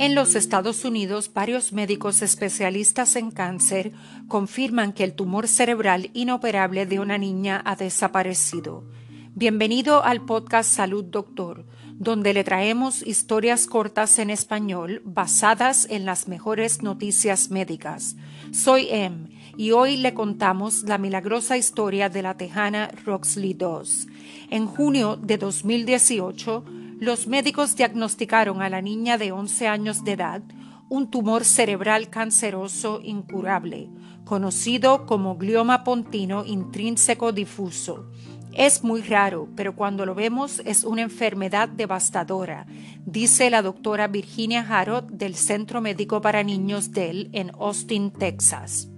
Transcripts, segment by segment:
En los Estados Unidos, varios médicos especialistas en cáncer confirman que el tumor cerebral inoperable de una niña ha desaparecido. Bienvenido al podcast Salud Doctor, donde le traemos historias cortas en español basadas en las mejores noticias médicas. Soy Em y hoy le contamos la milagrosa historia de la tejana Roxley II. En junio de 2018, los médicos diagnosticaron a la niña de 11 años de edad un tumor cerebral canceroso incurable, conocido como glioma pontino intrínseco difuso. Es muy raro, pero cuando lo vemos es una enfermedad devastadora, dice la doctora Virginia Harrod del Centro Médico para Niños Dell en Austin, Texas.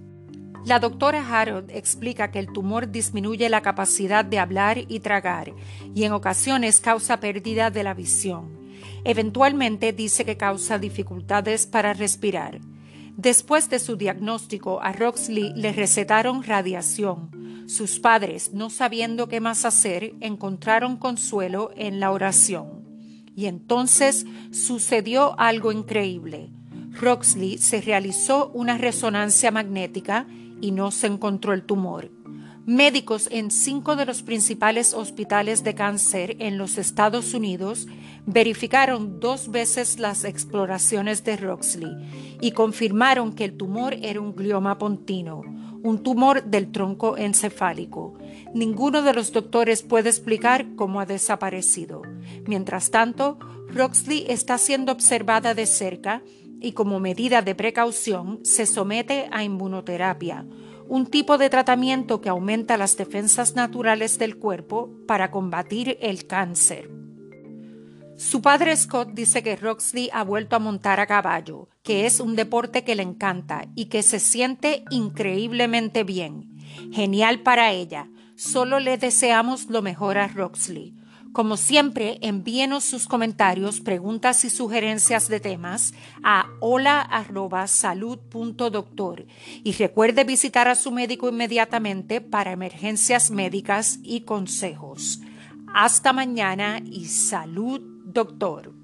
La doctora Harold explica que el tumor disminuye la capacidad de hablar y tragar y en ocasiones causa pérdida de la visión. Eventualmente dice que causa dificultades para respirar. Después de su diagnóstico, a Roxley le recetaron radiación. Sus padres, no sabiendo qué más hacer, encontraron consuelo en la oración. Y entonces sucedió algo increíble. Roxley se realizó una resonancia magnética y no se encontró el tumor. Médicos en cinco de los principales hospitales de cáncer en los Estados Unidos verificaron dos veces las exploraciones de Roxley y confirmaron que el tumor era un glioma pontino, un tumor del tronco encefálico. Ninguno de los doctores puede explicar cómo ha desaparecido. Mientras tanto, Roxley está siendo observada de cerca y como medida de precaución se somete a inmunoterapia, un tipo de tratamiento que aumenta las defensas naturales del cuerpo para combatir el cáncer. Su padre Scott dice que Roxley ha vuelto a montar a caballo, que es un deporte que le encanta y que se siente increíblemente bien. Genial para ella. Solo le deseamos lo mejor a Roxley. Como siempre, envíenos sus comentarios, preguntas y sugerencias de temas a hola.salud.doctor y recuerde visitar a su médico inmediatamente para emergencias médicas y consejos. Hasta mañana y salud, doctor.